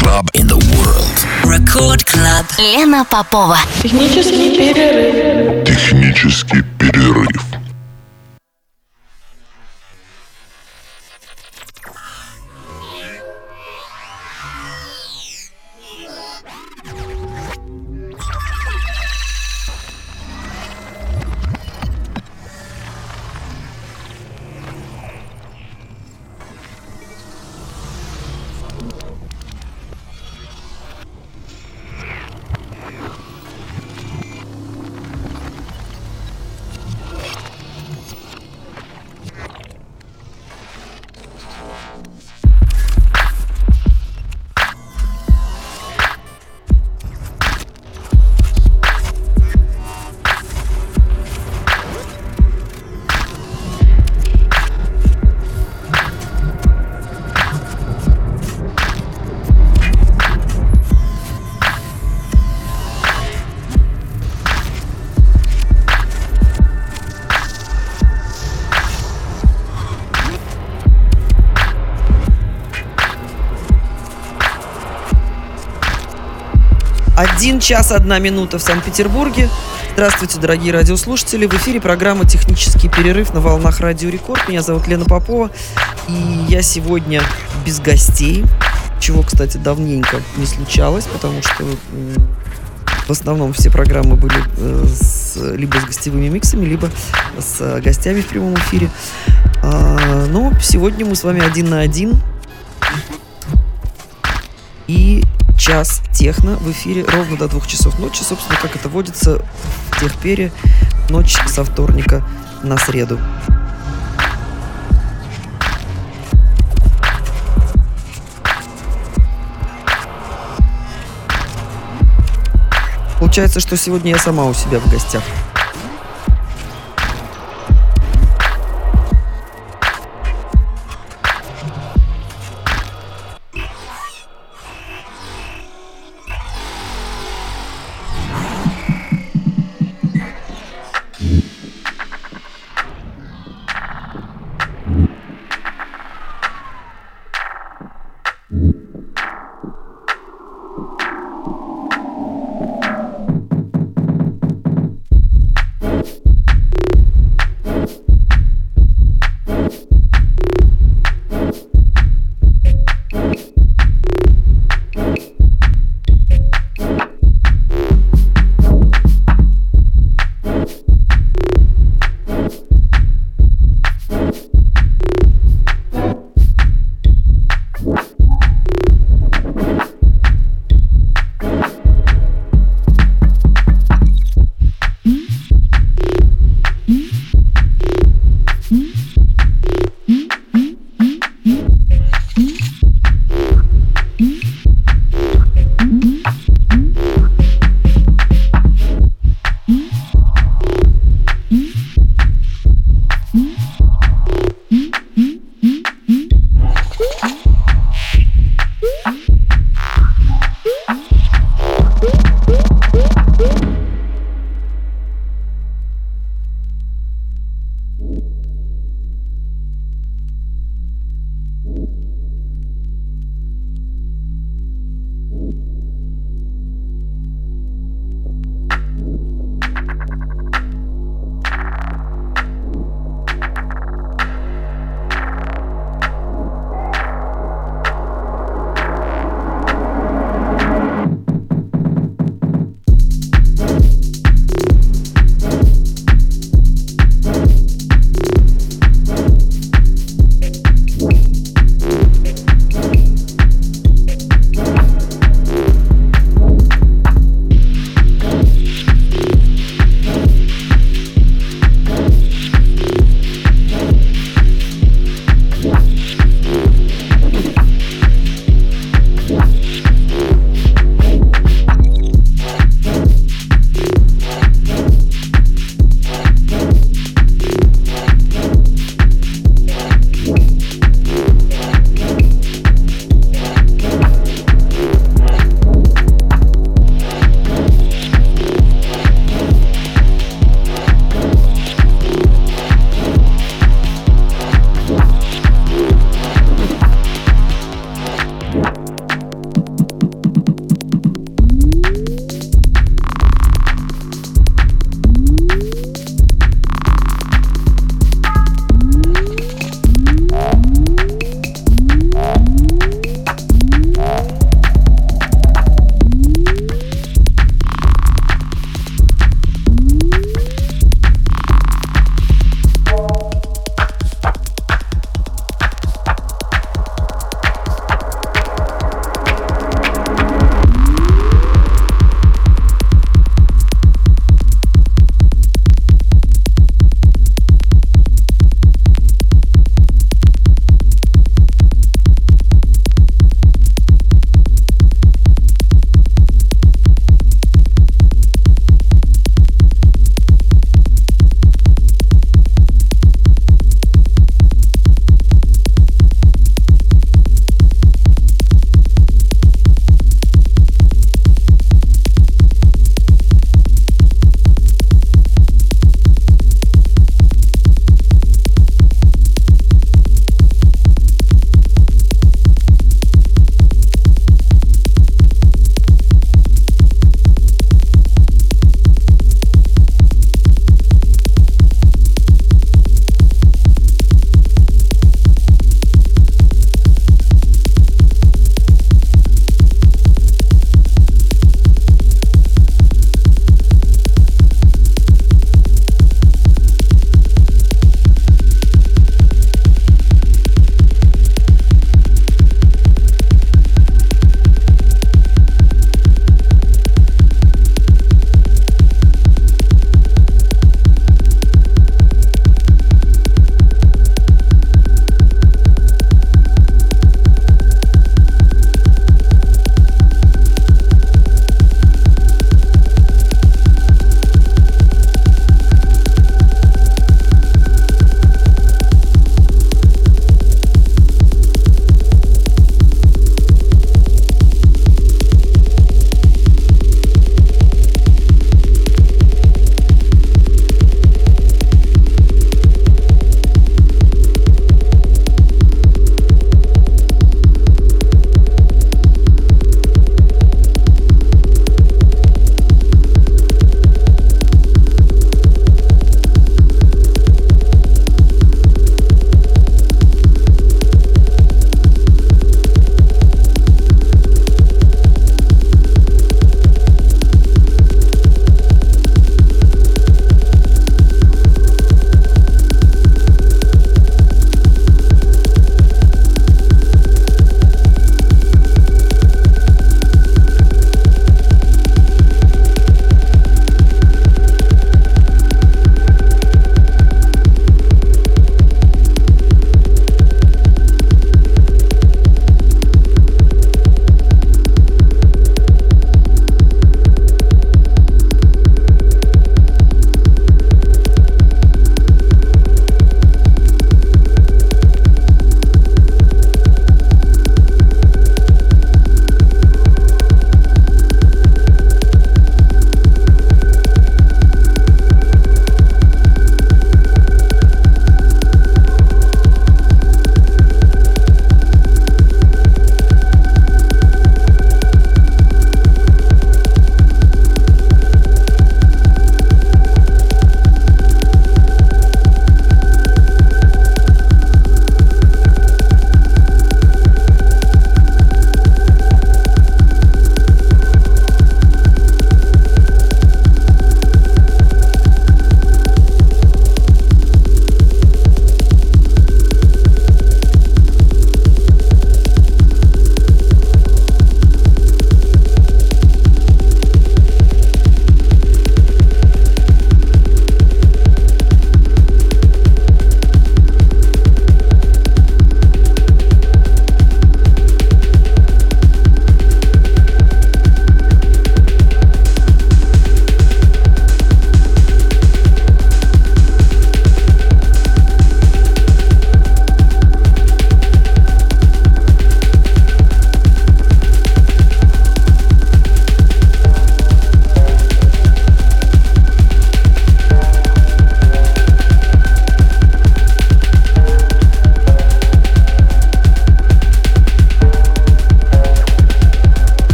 club in the world. Record Club. Лена Попова. Технический перерыв. Технический перерыв. Один час одна минута в Санкт-Петербурге. Здравствуйте, дорогие радиослушатели. В эфире программа «Технический перерыв» на волнах Радио Рекорд. Меня зовут Лена Попова. И я сегодня без гостей, чего, кстати, давненько не случалось, потому что в основном все программы были э, с, либо с гостевыми миксами, либо с э, гостями в прямом эфире. А, но сегодня мы с вами один на один. И час техно в эфире ровно до двух часов ночи. Собственно, как это водится в техпере, ночь со вторника на среду. Получается, что сегодня я сама у себя в гостях.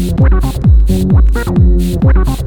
What about? What about?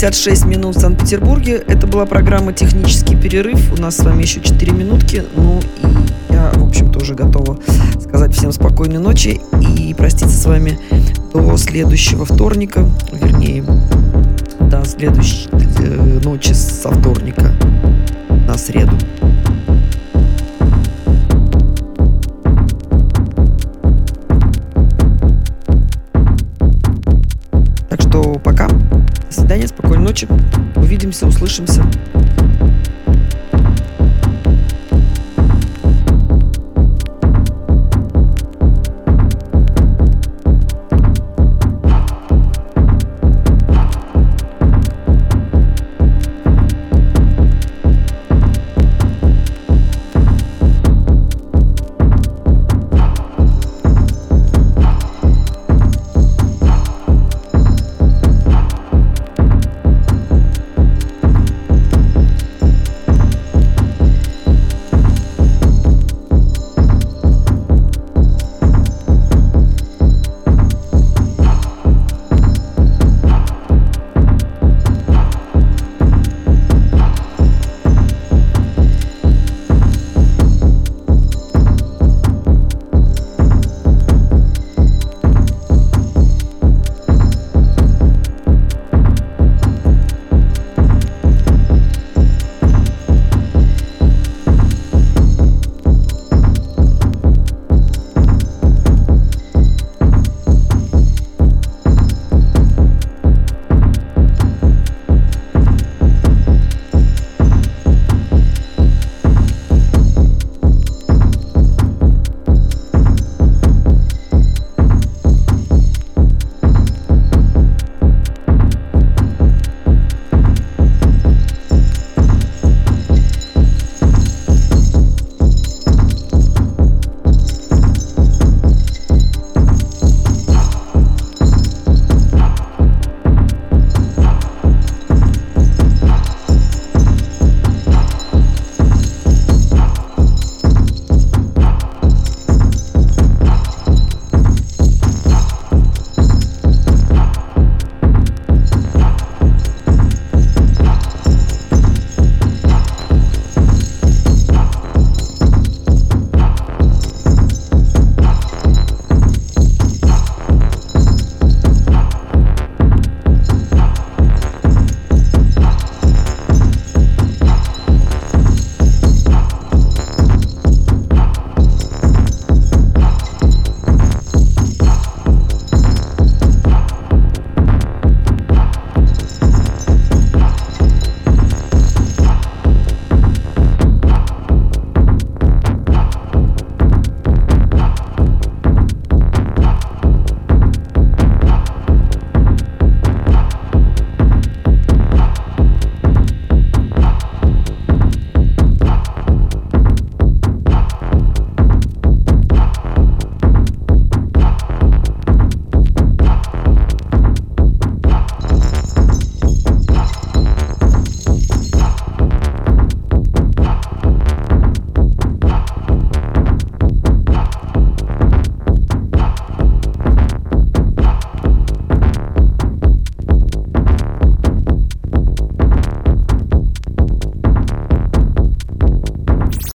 56 минут в Санкт-Петербурге. Это была программа «Технический перерыв». У нас с вами еще 4 минутки. Ну и я, в общем-то, уже готова сказать всем спокойной ночи и проститься с вами до следующего вторника, вернее, до следующей э, ночи со вторника на среду. Ночи. Увидимся, услышимся.